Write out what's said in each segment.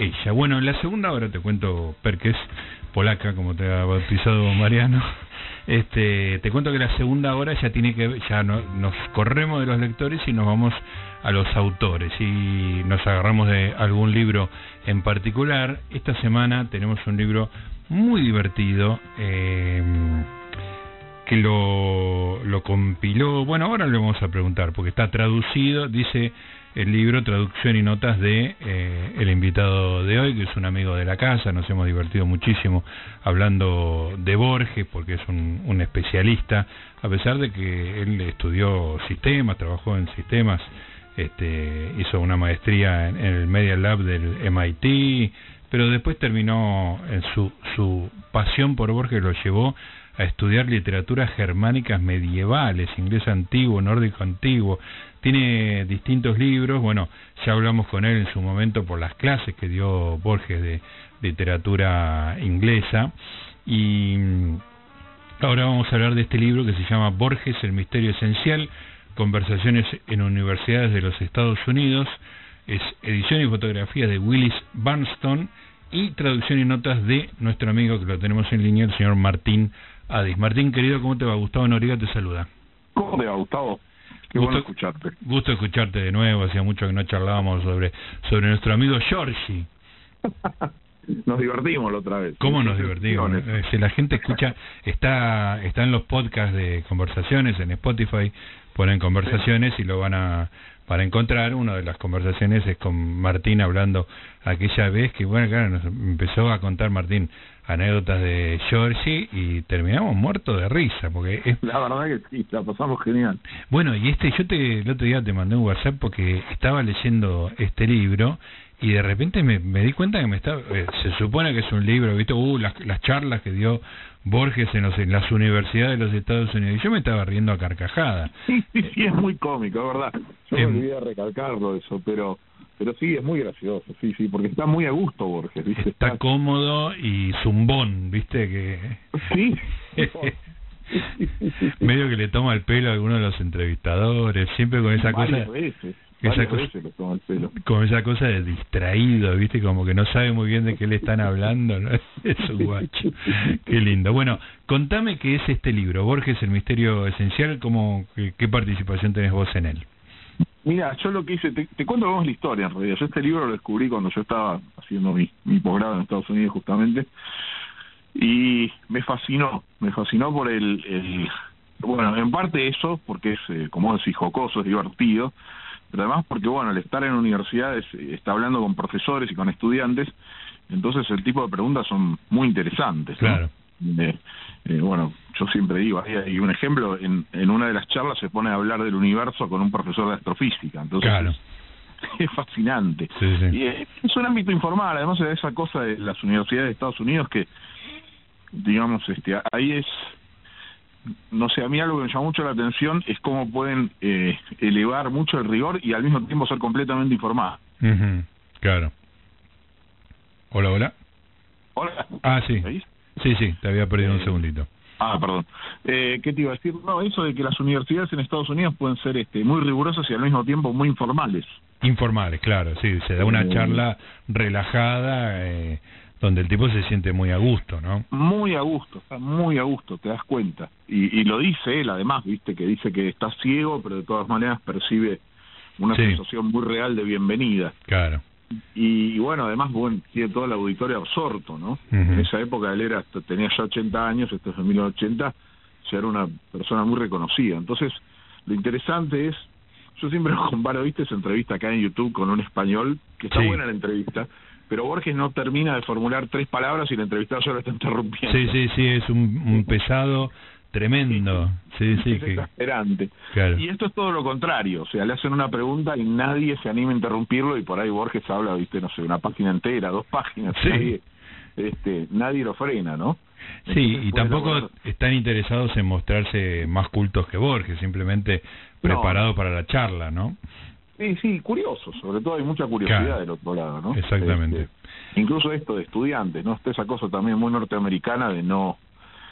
ella. Bueno, en la segunda hora te cuento, Perques, polaca, como te ha bautizado Mariano. Este, te cuento que la segunda hora ya tiene que ya no, nos corremos de los lectores y nos vamos a los autores y nos agarramos de algún libro en particular. Esta semana tenemos un libro muy divertido eh, que lo, lo compiló. Bueno, ahora le vamos a preguntar porque está traducido. Dice el libro Traducción y Notas de eh, el invitado de hoy, que es un amigo de la casa, nos hemos divertido muchísimo hablando de Borges, porque es un, un especialista, a pesar de que él estudió sistemas, trabajó en sistemas, este, hizo una maestría en, en el Media Lab del MIT, pero después terminó en su, su pasión por Borges lo llevó a estudiar literaturas germánicas medievales, inglés antiguo, nórdico antiguo, tiene distintos libros, bueno, ya hablamos con él en su momento por las clases que dio Borges de literatura inglesa. Y mm, ahora vamos a hablar de este libro que se llama Borges, el misterio esencial, conversaciones en universidades de los Estados Unidos, es edición y fotografía de Willis Barnston y traducción y notas de nuestro amigo que lo tenemos en línea, el señor Martín Adis. Martín, querido, ¿cómo te va? Gustavo Noriega te saluda. ¿Cómo te va, Gustavo? Qué gusto, bueno escucharte. Gusto escucharte de nuevo, hacía mucho que no charlábamos sobre, sobre nuestro amigo Giorgi. nos divertimos la otra vez. ¿Cómo nos divertimos? Eh, Si la gente escucha, está, está en los podcasts de conversaciones, en Spotify, ponen conversaciones y lo van a para encontrar. Una de las conversaciones es con Martín hablando aquella vez que, bueno, claro, nos empezó a contar Martín anécdotas de Georgie y terminamos muertos de risa porque es... la verdad que sí la pasamos genial. Bueno y este yo te el otro día te mandé un WhatsApp porque estaba leyendo este libro y de repente me, me di cuenta que me estaba eh, se supone que es un libro viste uh las, las charlas que dio Borges en, los, en las universidades de los Estados Unidos. Y yo me estaba riendo a carcajada sí sí, sí es muy cómico verdad. Yo eh, me olvidé de recalcarlo eso pero pero sí, es muy gracioso, sí, sí, porque está muy a gusto Borges, ¿viste? Está, está cómodo y zumbón, ¿viste? que Sí. Medio que le toma el pelo a alguno de los entrevistadores, siempre con esa Varias cosa... Veces. Esa cosa, toma el pelo. esa cosa de distraído, ¿viste? Como que no sabe muy bien de qué le están hablando, ¿no? Es un guacho. Qué lindo. Bueno, contame qué es este libro, Borges, el misterio esencial, ¿cómo, qué, qué participación tenés vos en él? Mira, yo lo que hice, te, te cuento vos la historia en realidad. Yo este libro lo descubrí cuando yo estaba haciendo mi, mi posgrado en Estados Unidos justamente y me fascinó, me fascinó por el, el bueno, en parte eso, porque es, eh, como decís, jocoso, es divertido, pero además porque, bueno, al estar en universidades, eh, está hablando con profesores y con estudiantes, entonces el tipo de preguntas son muy interesantes. ¿no? Claro. Eh, eh, bueno, siempre digo, hay, hay un ejemplo, en, en una de las charlas se pone a hablar del universo con un profesor de astrofísica, entonces Claro. es fascinante. Sí, sí. Y es, es un ámbito informal, además de esa cosa de las universidades de Estados Unidos que, digamos, este ahí es, no sé, a mí algo que me llama mucho la atención es cómo pueden eh, elevar mucho el rigor y al mismo tiempo ser completamente informados. Ujú, Claro. Hola, hola. Hola. Ah, sí. Sí, sí, te había perdido un Eh, segundito. Ah, perdón. Eh, ¿Qué te iba a decir? No, eso de que las universidades en Estados Unidos pueden ser este, muy rigurosas y al mismo tiempo muy informales. Informales, claro, sí, se da una Eh, charla relajada eh, donde el tipo se siente muy a gusto, ¿no? Muy a gusto, está muy a gusto, te das cuenta. Y, y lo dice él además, viste, que dice que está ciego, pero de todas maneras percibe una Sí. sensación muy real de bienvenida. Claro. Y, bueno, además, bueno, tiene todo el auditorio absorto, ¿no? En esa época él era, tenía ya 80 años, esto es en 1980, ya era una persona muy reconocida. Entonces, lo interesante es, yo siempre lo comparo, viste, esa entrevista acá en YouTube con un español, que está Sí. buena la entrevista, pero Borges no termina de formular tres palabras y el entrevistado ya lo está interrumpiendo. Sí, sí, sí, es un, un pesado tremendo. Sí, sí, es que, exasperante. claro. Y esto es todo lo contrario, o sea, le hacen una pregunta y nadie se anima a interrumpirlo y por ahí Borges habla, viste, no sé, una página entera, dos páginas, Sí. nadie, este, nadie lo frena, ¿no? Sí, y tampoco están interesados en mostrarse más cultos que Borges, simplemente No. preparados para la charla, ¿no? Sí, sí, curioso, sobre todo hay mucha curiosidad Claro. del otro lado, ¿no? Exactamente. Este, incluso esto de estudiantes, ¿no? Está esa cosa también muy norteamericana de no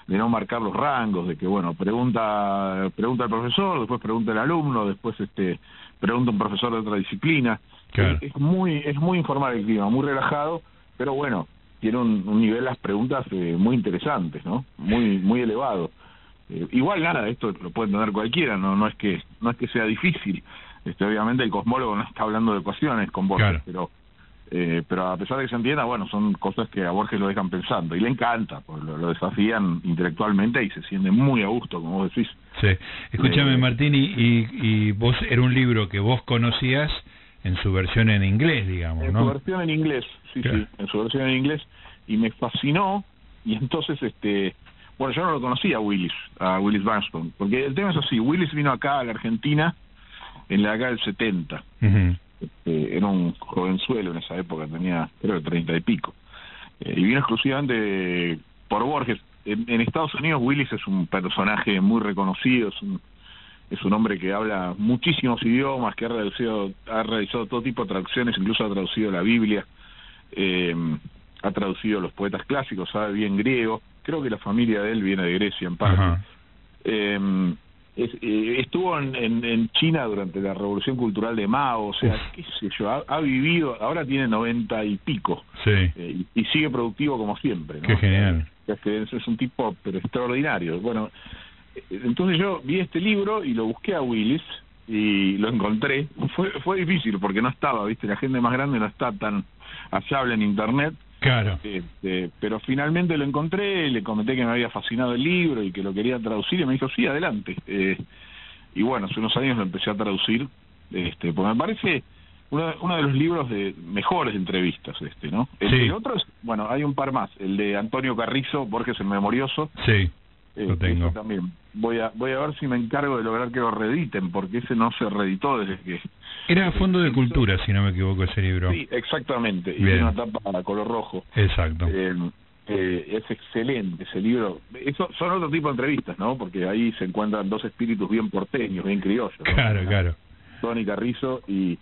de no marcar los rangos, de que bueno, pregunta pregunta el profesor, después pregunta el alumno, después este pregunta un profesor de otra disciplina. Es, muy es muy informal el clima, muy relajado, pero bueno, tiene un, nivel las preguntas eh, muy interesantes, ¿no? Muy muy elevado. Eh, igual nada, esto lo puede entender cualquiera, no no es que no es que sea difícil. Este, obviamente el cosmólogo no está hablando de ecuaciones con Borges, pero eh, pero a pesar de que se entienda, bueno, son cosas que a Borges lo dejan pensando y le encanta, pues lo, desafían intelectualmente y se siente muy a gusto, como vos decís. Sí, escúchame eh, Martín, y, y, vos era un libro que vos conocías en su versión en inglés, digamos, ¿no? En su versión en inglés, sí, sí, en su versión en inglés y me fascinó y entonces este bueno, yo no lo conocía a Willis, a Willis Barnstone, porque el tema es así, Willis vino acá a la Argentina en la década del 70. Este, era un jovenzuelo en esa época, tenía creo que treinta y pico. Eh, y vino exclusivamente por Borges. En, Estados Unidos Willis es un personaje muy reconocido, es un, es un hombre que habla muchísimos idiomas, que ha realizado, ha realizado todo tipo de traducciones, incluso ha traducido la Biblia, eh, ha traducido los poetas clásicos, sabe bien griego, creo que la familia de él viene de Grecia en parte. Eh, eh, estuvo en, en, China durante la revolución cultural de Mao, o sea, qué sé yo, ha, vivido, ahora tiene noventa y pico, sí. Eh, y, sigue productivo como siempre. Qué genial. Es, es un tipo pero extraordinario. Bueno, eh, entonces yo vi este libro y lo busqué a Willis y lo encontré. Fue, fue difícil porque no estaba, viste, la gente más grande no está tan hallable en internet Claro. Este, pero finalmente lo encontré, le comenté que me había fascinado el libro y que lo quería traducir y me dijo, sí, adelante. Eh, y bueno, hace unos años lo empecé a traducir, este, porque me parece uno, uno de los libros de mejores entrevistas, este, ¿no? El, otro es, bueno, hay un par más, el de Antonio Carrizo, Borges el Memorioso. Sí, lo este, tengo. También. Voy a, voy a ver si me encargo de lograr que lo reediten, porque ese no se reeditó desde que era Fondo de Cultura, si no me equivoco, ese libro. Sí, exactamente. Y tiene una tapa a color rojo. Exacto. Eh, eh, es excelente ese libro. Eso son otro tipo de entrevistas, ¿no? Porque ahí se encuentran dos espíritus bien porteños, bien criollos. Claro, claro. Tony Carrizo y,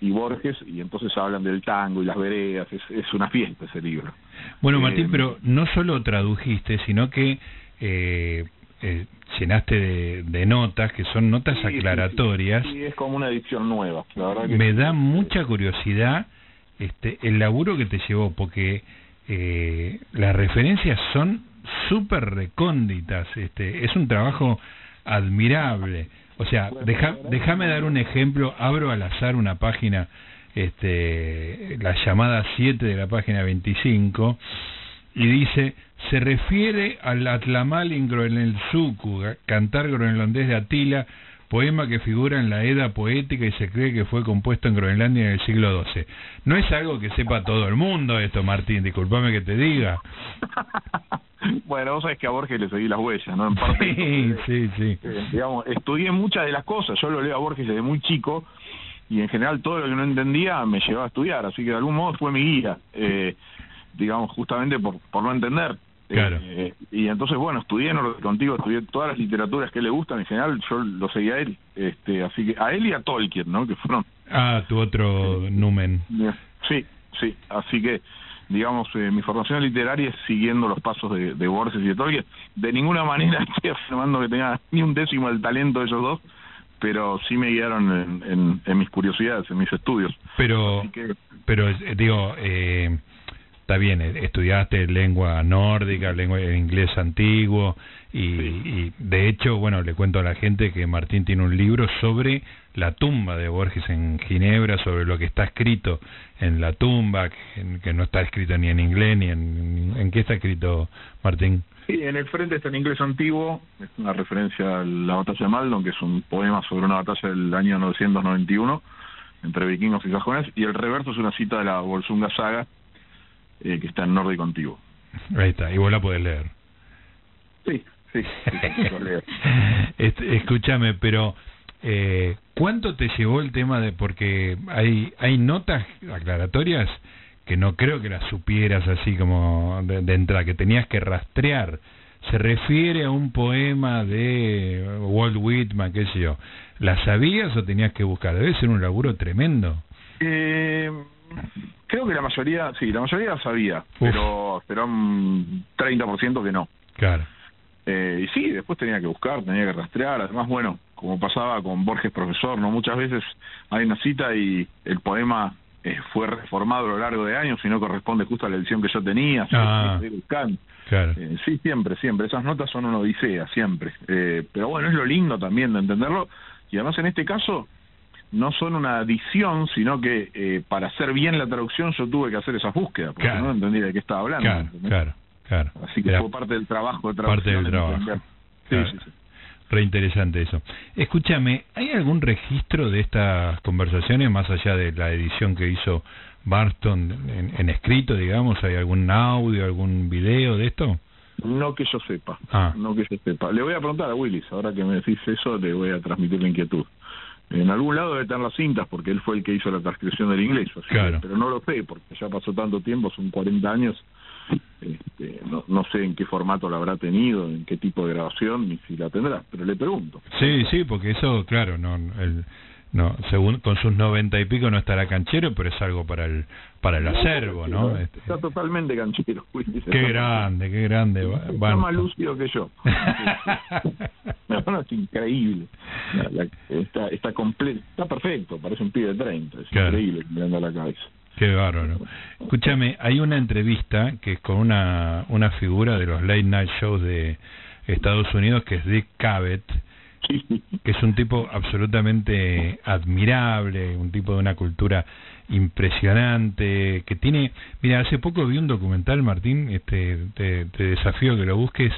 y Borges, y entonces hablan del tango y las veredas. Es, es una fiesta ese libro. Bueno, Martín, eh, pero no solo tradujiste, sino que eh, eh, llenaste de, notas, que son notas aclaratorias. Sí, es como una edición nueva. Me da mucha curiosidad este el laburo que te llevó, porque eh, las referencias son súper recónditas. Este, es un trabajo admirable. O sea, deja, déjame dar un ejemplo. Abro al azar una página, este, la llamada 7 de la página 25, y dice se refiere al Atlamal Suku, cantar groenlandés de Atila, poema que figura en la Edda poética y se cree que fue compuesto en Groenlandia en el siglo XII. No es algo que sepa todo el mundo esto, Martín, discúlpame que te diga. bueno, vos sabés que a Borges le seguí las huellas, ¿no? En parte, sí, sí, sí. Eh, digamos, estudié muchas de las cosas, yo lo leo a Borges desde muy chico y en general todo lo que no entendía me llevaba a estudiar, así que de algún modo fue mi guía. Eh, digamos, justamente por, por no entender. Claro. Eh, y entonces, bueno, estudié en contigo, estudié todas las literaturas que le gustan, en general yo lo seguía a él, este, así que a él y a Tolkien, ¿no? Que fueron... Ah, tu otro numen. Sí, sí, así que, digamos, eh, mi formación literaria es siguiendo los pasos de, de Borges y de Tolkien. De ninguna manera estoy afirmando que tenga ni un décimo del talento de esos dos, pero sí me guiaron en, en, mis curiosidades, en mis estudios. Pero, pero eh, digo, eh, está bien, eh, estudiaste lengua nórdica, lengua inglés antiguo y, de hecho, bueno, le cuento a la gente que Martín tiene un libro sobre la tumba de Borges en Ginebra, sobre lo que está escrito en la tumba, que, no está escrito ni en inglés ni en... ¿En qué está escrito, Martín? Sí, en el frente está en inglés antiguo, es una referencia a la batalla de Maldon, que es un poema sobre una batalla del año 991 entre vikingos y sajones, y el reverso es una cita de la Volsunga Saga, eh, que está en nórdico antiguo. Ahí está, y vos la podés leer. Sí, sí, este, escúchame, pero eh, ¿cuánto te llevó el tema de, porque hay, hay notas aclaratorias que no creo que las supieras así como de, de entrada, que tenías que rastrear? se refiere a un poema de Walt Whitman, qué sé yo. ¿La sabías o tenías que buscar? Debe ser un laburo tremendo. Eh, Creo que la mayoría, sí, la mayoría sabía, pero pero un 30% que no. Claro. Eh, y sí, después tenía que buscar, tenía que rastrear. Además, bueno, como pasaba con Borges Profesor, no muchas veces hay una cita y el poema eh, fue reformado a lo largo de años y no corresponde justo a la edición que yo tenía. Ah. que. Claro. Eh, sí, siempre, siempre. Esas notas son una odisea, siempre. Eh, pero bueno, es lo lindo también de entenderlo. Y además en este caso no son una adición, sino que eh, para hacer bien la traducción yo tuve que hacer esas búsquidas, porque Claro. no entendía de qué estaba hablando. Claro, claro, claro. Así que Era fue parte del trabajo de parte traducción. del trabajo. Sí, sí, sí. re interesante eso. Escúchame, ¿hay algún registro de estas conversaciones más allá de la edición que hizo Barston en, en escrito, digamos? ¿Hay algún audio, algún video de esto? No que yo sepa, Ah. no que yo sepa. Le voy a preguntar a Willis, ahora que me decís eso, le voy a transmitir la inquietud. En algún lado debe tener las cintas, porque él fue el que hizo la transcripción del inglés, así que- Claro. pero no lo sé, porque ya pasó tanto tiempo, son 40 años, este, no, no sé en qué formato la habrá tenido, en qué tipo de grabación, ni si la tendrá, pero le pregunto. Sí, sí, porque eso, claro, no, el, no, según con sus noventa y pico no estará canchero, pero es algo para el para el acervo, ¿no? Está, Este, está totalmente canchero, Willis. qué grande, qué grande. Está más lúcido que yo. No, no, es increíble. La- la- está, está completo, está perfecto, parece un pibe de 30, es Claro. increíble mirando a la cabeza. Qué bárbaro. Escúchame, hay una entrevista que es con una, una figura de los late night shows de Estados Unidos que es Dick Cavett. que es un tipo absolutamente admirable, un tipo de una cultura impresionante, que tiene, mira, hace poco vi un documental, Martín, este, te, te desafío que lo busques,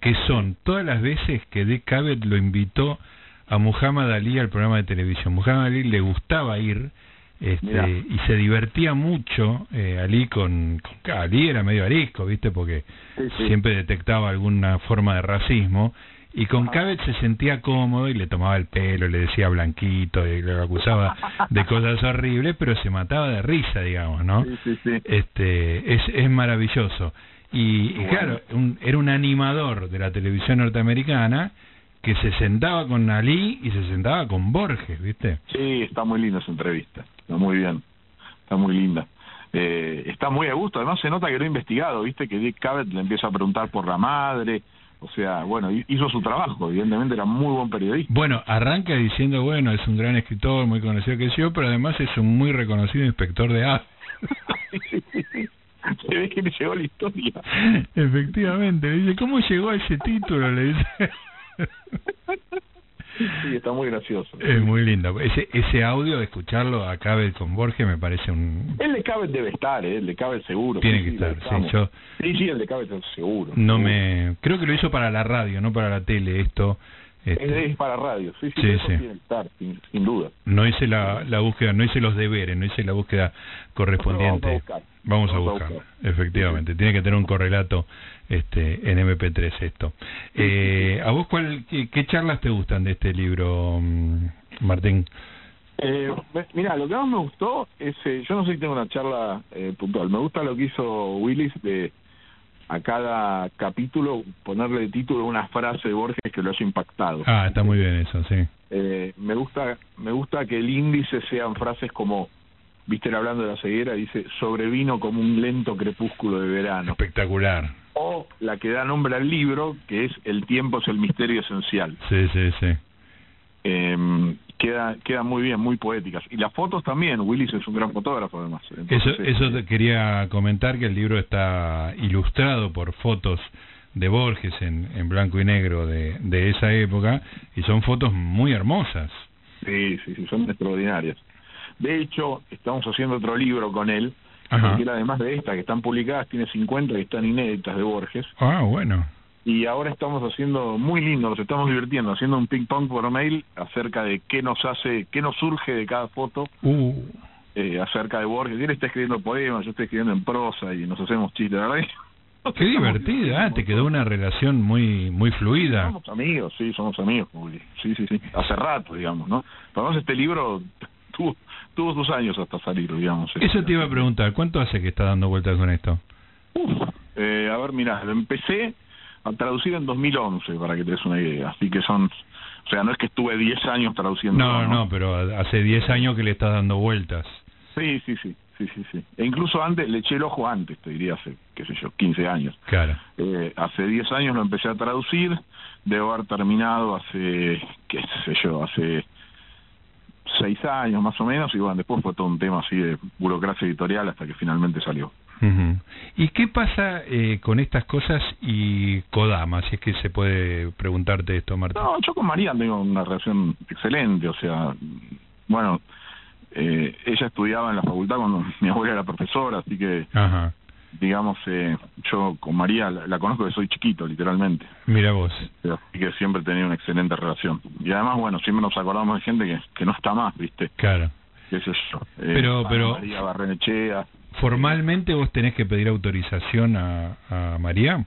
que son todas las veces que Dick Cavett lo invitó a Muhammad Ali al programa de televisión. Muhammad Ali le gustaba ir Mirá. este, y se divertía mucho eh, Ali con, con Ali era medio arisco, ¿viste? Porque Sí, sí. siempre detectaba alguna forma de racismo y con. Cabet se sentía cómodo y le tomaba el pelo, le decía blanquito y le acusaba de cosas horribles, pero se mataba de risa, digamos, ¿no? Sí, sí, sí. Este es, es maravilloso. Y, claro, un- era un animador de la televisión norteamericana que se sentaba con Ali y se sentaba con Borges, ¿viste? Sí, está muy linda esa entrevista, está muy bien, está muy linda. Eh, está muy a gusto, además se nota que lo ha investigado, viste que Dick Cavett le empieza a preguntar por la madre, o sea, bueno, hi- hizo su trabajo, evidentemente era muy buen periodista. Bueno, arranca diciendo, bueno, es un gran escritor, muy conocido que yo, pero además es un muy reconocido inspector de aves. Se ve que le llegó la historia. Efectivamente, le dice, ¿cómo llegó a ese título? Le dice. Sí, está muy gracioso. es muy lindo. Ese, ese audio, escucharlo acá con Borges me parece un... El de Cabet debe estar, ¿eh? el de Cabet seguro. Tiene que sí, estar, sí, yo Sí, sí, el de seguro. no seguro. me... Creo que lo hizo para la radio, no para la tele, esto. Es, Este, es para radio, sí, sí, Sí, sí. tiene que estar, sin, sin duda. no hice la, la búsqueda, no hice los deberes, no hice la búsqueda correspondiente. Vamos a buscar. Vamos a Vamos a buscar, buscar. efectivamente. Tiene que tener un correlato este, en MP3 esto. Eh, ¿A vos cuál, qué, qué charlas te gustan de este libro, mm, Martín? Eh, mira, lo que más me gustó es, eh, yo no sé si tengo una charla eh, puntual, me gusta lo que hizo Willis de a cada capítulo ponerle de título una frase de Borges que lo haya impactado. Ah, está muy bien eso, sí. Eh, me gusta me gusta que el índice sean frases como, viste, él hablando de la ceguera, dice, sobrevino como un lento crepúsculo de verano. Espectacular. O la que da nombre al libro, que es El tiempo es el misterio esencial. Sí, sí, sí. Eh, queda queda muy bien, muy poéticas. Y las fotos también, Willis es un gran fotógrafo además. Eso, Entonces, eso este, te quería comentar que el libro está ilustrado por fotos de Borges en, en blanco y negro de, de esa época y son fotos muy hermosas. Sí, sí, sí, son extraordinarias. De hecho, estamos haciendo otro libro con él, él, además de estas que están publicadas, tiene 50 que están inéditas de Borges. Ah, bueno. Y ahora estamos haciendo, muy lindo, nos estamos divirtiendo, haciendo un ping-pong por mail acerca de qué nos hace, qué nos surge de cada foto Uh, eh, acerca de Borges. Él está escribiendo poemas, yo estoy escribiendo en prosa y nos hacemos chistes, verdad. qué divertida. Ah, te quedó una relación muy muy fluida. Somos amigos, sí, somos amigos, Juli. Sí, sí, sí. Hace rato, digamos, ¿no? Además, este libro tuvo, tuvo sus años hasta salir, digamos. Eso te iba a preguntar, ¿cuánto hace que está dando vueltas con esto? Uf, eh, a ver, mira, lo empecé a traducir en 2011, para que te des una idea. Así que son, o sea, no es que estuve 10 años traduciendo. No, no, pero hace 10 años que le estás dando vueltas. Sí, sí, sí, sí, sí, sí. E incluso antes, le eché el ojo antes, te diría, hace, qué sé yo, 15 años. Claro. Eh, hace 10 años lo empecé a traducir, debo haber terminado hace, qué sé yo, hace seis años más o menos, y bueno, después fue todo un tema así de burocracia editorial hasta que finalmente salió. ¿Y qué pasa eh, con estas cosas y Kodama, si es que se puede preguntarte esto, Marta? No, yo con María tengo una relación excelente, o sea, bueno, eh, ella estudiaba en la facultad cuando mi abuela era profesora, así que, Ajá. Digamos, eh, yo con María la, la conozco desde soy chiquito, literalmente, Mira vos. así que siempre he tenido una excelente relación. Y además, bueno, siempre nos acordamos de gente que, que no está más, ¿viste? Claro. sé yo. Eh, Pero- pero- María Barrenechea. Formalmente vos tenés que pedir autorización a, a María.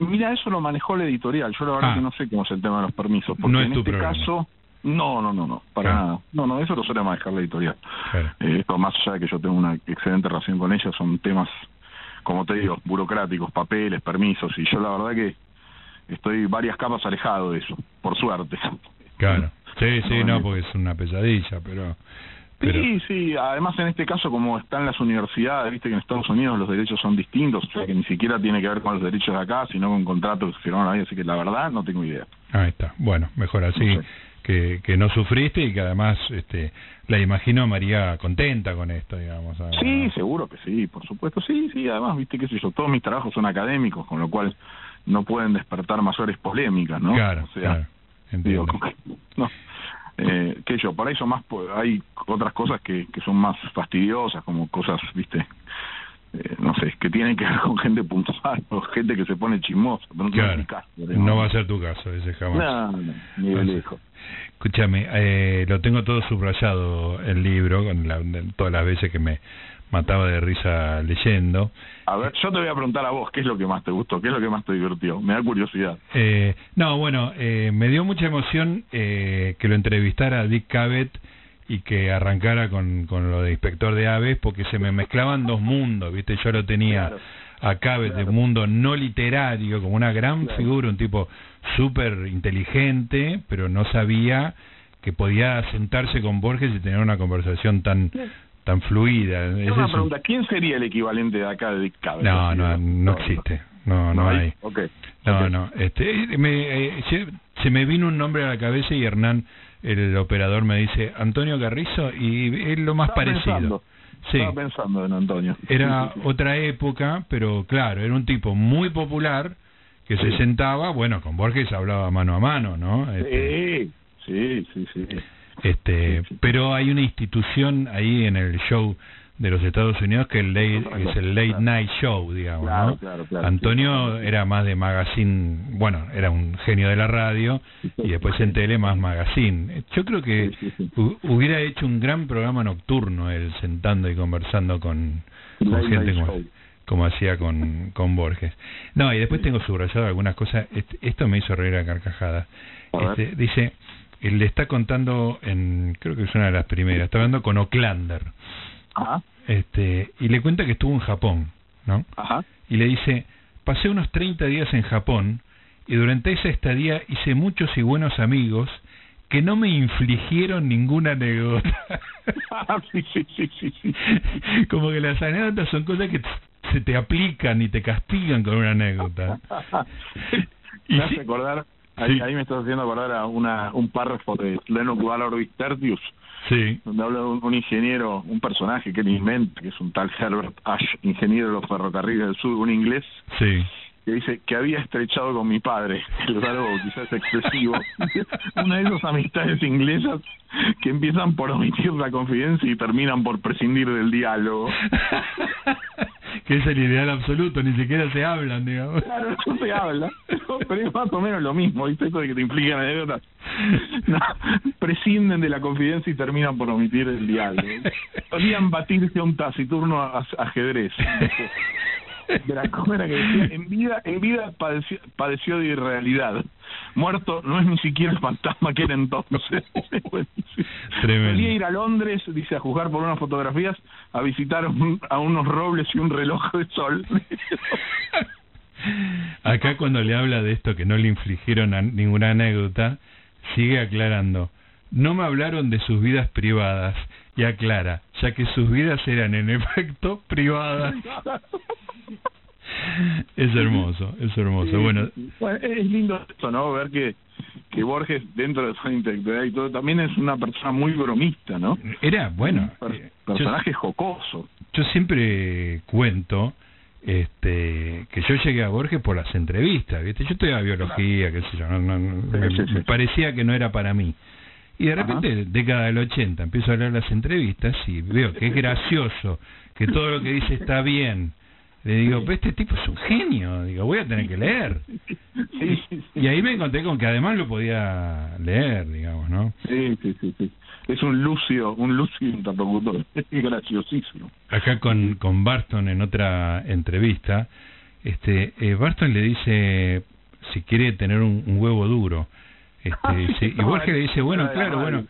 Mira, eso lo manejó la editorial. Yo la verdad Ah. que no sé cómo es el tema de los permisos. Porque No es en tu este problema. caso, no, no, no, no, para Claro. nada. No, no, eso lo suele manejar la editorial. Claro. Eh, esto más allá de que yo tengo una excelente relación con ella, son temas, como te digo, burocráticos, papeles, permisos, y yo la verdad que estoy varias capas alejado de eso, por suerte. Claro. Sí, sí, No, porque es una pesadilla, pero... pero Sí, sí, además en este caso como están las universidades, viste que en Estados Unidos los derechos son distintos, o sea que ni siquiera tiene que ver con los derechos de acá, sino con contratos que firmaron ahí, así que la verdad no tengo idea. Ahí está. Bueno, mejor así No sé. Que, que no sufriste y que además este, la imagino a María contenta con esto, digamos. Sí, seguro que sí, por supuesto, sí, sí, además, viste qué sé yo, todos mis trabajos son académicos, con lo cual no pueden despertar mayores polémicas, ¿no? Claro, o sea, claro. digo, Entiendo. que- no. Eh, que yo, por ahí son más, hay otras cosas que, que son más fastidiosas, como cosas, viste, eh, no sé, que tienen que ver con gente puntual o gente que se pone chismosa, pero no Claro. mi caso. No va a ser tu caso, ese jamás. No, no, ni lejos. Escúchame, eh, lo tengo todo subrayado el libro, con la- todas las veces que me mataba de risa leyendo. A ver, yo te voy a preguntar a vos, ¿qué es lo que más te gustó? ¿Qué es lo que más te divirtió? Me da curiosidad. Eh, no, bueno, eh, me dio mucha emoción eh, que lo entrevistara Dick Cavett y que arrancara con, con lo de inspector de aves, porque se me mezclaban dos mundos, ¿viste? Yo lo tenía Claro. a Cavett de Claro. un mundo no literario, como una gran Claro. figura, un tipo súper inteligente, pero no sabía que podía sentarse con Borges y tener una conversación tan tan fluida. Es una eso. pregunta, ¿quién sería el equivalente de acá de Dick Cavett? No, no, no existe. No, no hay. No, no. Este, me, eh, se, se me vino un nombre a la cabeza y Hernán, el operador, me dice Antonio Carrizo y es lo más Estaba parecido. pensando, Sí, Estaba pensando en Antonio. era Sí, sí, sí. otra época, pero claro, era un tipo muy popular que se sentaba, bueno, con Borges hablaba mano a mano, ¿no? Este, Sí, sí, sí, sí. este, Sí, sí. pero hay una institución ahí en el show de los Estados Unidos que el late- es el late night show, digamos, Claro, ¿no? claro, claro, Antonio sí. era más de magazine, bueno, era un genio de la radio y después en tele más magazine. Yo creo que Sí, sí, hubiera hecho un gran programa nocturno él sentando y conversando con, con gente como, hacía con, con Borges. No, y después tengo subrayado algunas cosas. Este- Esto me hizo reír a carcajadas. Este, dice, él le está contando en, creo que es una de las primeras, está hablando con Oclander. Ajá, Este, y le cuenta que estuvo en Japón, ¿no? ajá. y le dice, pasé unos 30 días en Japón y durante esa estadía hice muchos y buenos amigos que no me infligieron ninguna anécdota. Sí, sí, sí, sí, sí. Como que las anécdotas son cosas que se te aplican y te castigan con una anécdota. Y me hace acordar, ahí, Sí. ahí me estás haciendo acordar a una, un párrafo de Leno Valor Tertius, Sí, donde habla de un, un ingeniero, un personaje que él inventa, que es un tal Herbert Ash, ingeniero de los ferrocarriles del sur, un inglés, sí. que dice que había estrechado con mi padre, el verbo quizás excesivo, una de esas amistades inglesas que empiezan por omitir la confidencia y terminan por prescindir del diálogo. que es el ideal absoluto, ni siquiera se hablan, digamos. Claro, no se habla, pero es más o menos lo mismo, ¿viste? Eso de que te implican anécdotas. No, prescinden de la confidencia y terminan por omitir el diálogo. Solían batirse a un taciturno a- ajedrez. De la cómera que decía, en vida, en vida padeció, padeció de irrealidad. Muerto no es ni siquiera el fantasma que era entonces. Tremendo. Solía ir a Londres, dice, a juzgar por unas fotografías, a visitar un- a unos robles y un reloj de sol. Acá cuando le habla de esto que no le infligieron a- ninguna anécdota, sigue aclarando. No me hablaron de sus vidas privadas y aclara, ya que sus vidas eran en efecto privadas. es hermoso, es hermoso. Bueno, es lindo esto, ¿no? Ver que que Borges dentro de su intelectualidad y todo también es una persona muy bromista, ¿no? Era, bueno, eh, personaje jocoso. Yo siempre cuento este que yo llegué a Borges por las entrevistas, ¿viste? Yo estudiaba biología, qué sé yo, me, parecía que no era para mí. Y de repente, década del 80, empiezo a leer las entrevistas y veo que es gracioso, que todo lo que dice está bien, le digo, este tipo es un genio, digo, voy a tener que leer. Y ahí me encontré con que además lo podía leer, digamos, ¿no? Sí, sí, sí, sí. Es un lucio, un lucio interlocutor, es graciosísimo. Acá con, con Barton en otra entrevista, este eh, Barton le dice si quiere tener un, huevo duro. Este, y Borges le dice, bueno, claro, bueno,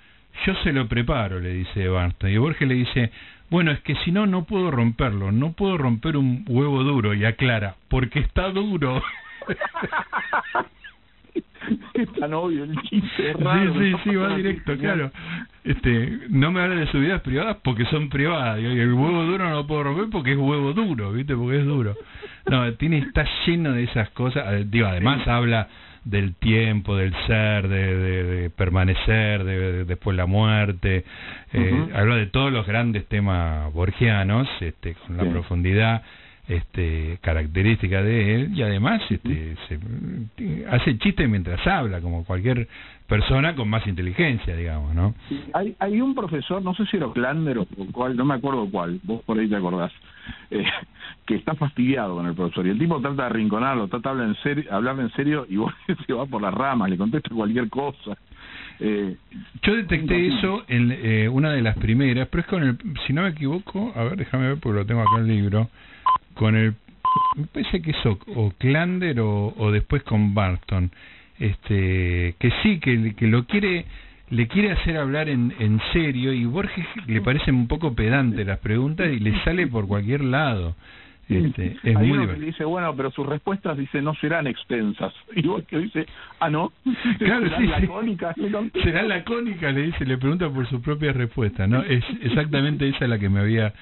yo se lo preparo, le dice Barton. Y Borges le dice, bueno, es que si no, no puedo romperlo, no puedo romper un huevo duro, y aclara, porque está duro. es tan obvio el chiste, raro. Sí, sí, sí, va directo, claro. Este, no me hable de sus vidas privadas porque son privadas, y el huevo duro no lo puedo romper porque es huevo duro, ¿viste? Porque es duro. No, tiene está lleno de esas cosas, digo, además habla del tiempo, del ser, de, de, permanecer, de, después la muerte. Eh, Habla de todos los grandes temas borgianos, este, con la profundidad este, característica de él y además este, se, hace chiste mientras habla, como cualquier persona con más inteligencia, digamos, ¿no? Hay, hay un profesor, no sé si era Klander o cuál, no me acuerdo cuál, vos por ahí te acordás, eh, que está fastidiado con el profesor y el tipo trata de arrinconarlo, trata de hablar en serio, hablar en serio y vos se va por las ramas, le contesta cualquier cosa. Eh, Yo detecté eso en eh, una de las primeras, pero es con el, si no me equivoco, a ver, déjame ver porque lo tengo acá en el libro, con el, me parece que es o, Klander o, o después con Barton, este, que sí, que, que lo quiere le quiere hacer hablar en, en serio y Borges le parecen un poco pedante las preguntas y le sale por cualquier lado. Este, es Hay muy uno que dice, bueno, pero sus respuestas, dice, no serán extensas. Y que dice, ah, no. Claro, ¿Serán lacónicas? Será lacónica, le dice, le pregunta por su propia respuesta, ¿no? Es exactamente esa la que me había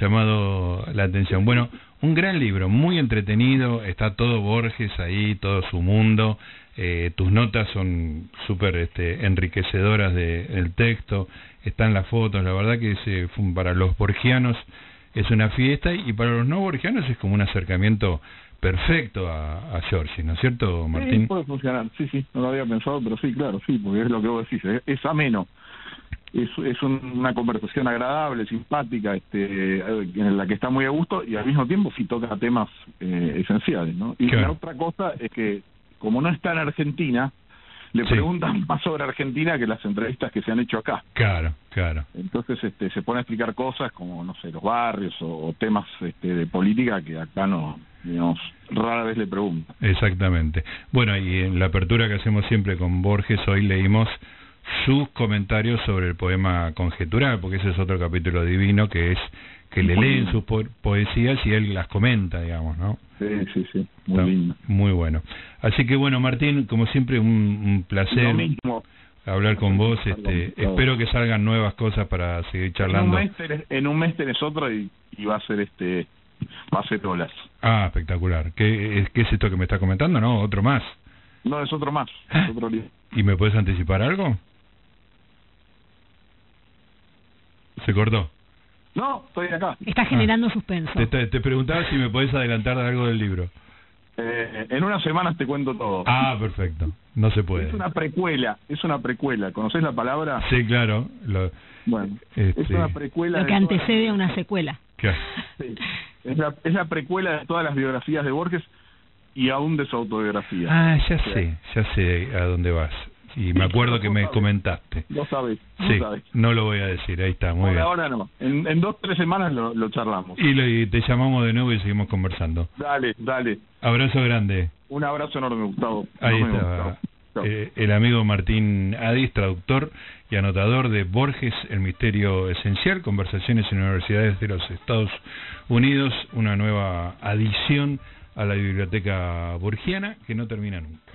llamado la atención. Bueno, un gran libro, muy entretenido, está todo Borges ahí, todo su mundo. Eh, tus notas son súper este, enriquecedoras del texto, están las fotos, la verdad que es, para los borgianos es una fiesta y para los no borgianos es como un acercamiento perfecto a, a Georgie, ¿no es cierto, Martín? Sí, puede funcionar, sí, sí, no lo había pensado, pero sí, claro, sí, porque es lo que vos decís, es, ameno, es, es una conversación agradable, simpática, este, en la que está muy a gusto y al mismo tiempo sí toca temas eh, esenciales, ¿no? Y la otra cosa es que como no está en Argentina, le preguntan más sobre Argentina que las entrevistas que se han hecho acá. Claro, claro. Entonces este, se pone a explicar cosas como, no sé, los barrios o, temas este, de política que acá no, digamos, rara vez le preguntan. Exactamente. Bueno, y en la apertura que hacemos siempre con Borges, hoy leímos sus comentarios sobre el poema Conjetural, porque ese es otro capítulo divino que es que le leen sus poesías y él las comenta, digamos, ¿no? Sí, sí, sí, muy lindo. Muy bueno. Así que bueno, Martín, como siempre, un, placer hablar con vos. Este, espero que salgan nuevas cosas para seguir charlando. En un mes tenés, otro y, va a ser este va a ser olas. Ah, espectacular. ¿Qué, ¿Qué es esto que me está comentando? ¿No? ¿Otro más? No, es otro más. Es otro ¿Y me puedes anticipar algo? Se cortó. No, estoy acá. Está generando suspenso. Te, te, preguntaba si me podés adelantar de algo del libro. Eh, en unas semanas te cuento todo. Ah, perfecto. No se puede. Es una precuela, es una precuela. ¿Conoces la palabra? Sí, claro. bueno, es este, una precuela. Lo que antecede a una secuela. Sí. Es, la, es la precuela de todas las biografías de Borges y aún de su autobiografía. Ah, ya sé, ya sé a dónde vas. Y me acuerdo que me comentaste. No sabes. Sí, no lo voy a decir, ahí está, muy bien. Ahora no, en, en dos, tres semanas lo, lo charlamos. Y, te llamamos de nuevo y seguimos conversando. Dale, dale. Abrazo grande. Un abrazo enorme, Gustavo. Ahí está. Eh, el amigo Martín Adis, traductor y anotador de Borges, El Misterio Esencial, Conversaciones en Universidades de los Estados Unidos, una nueva adición a la biblioteca borgiana que no termina nunca.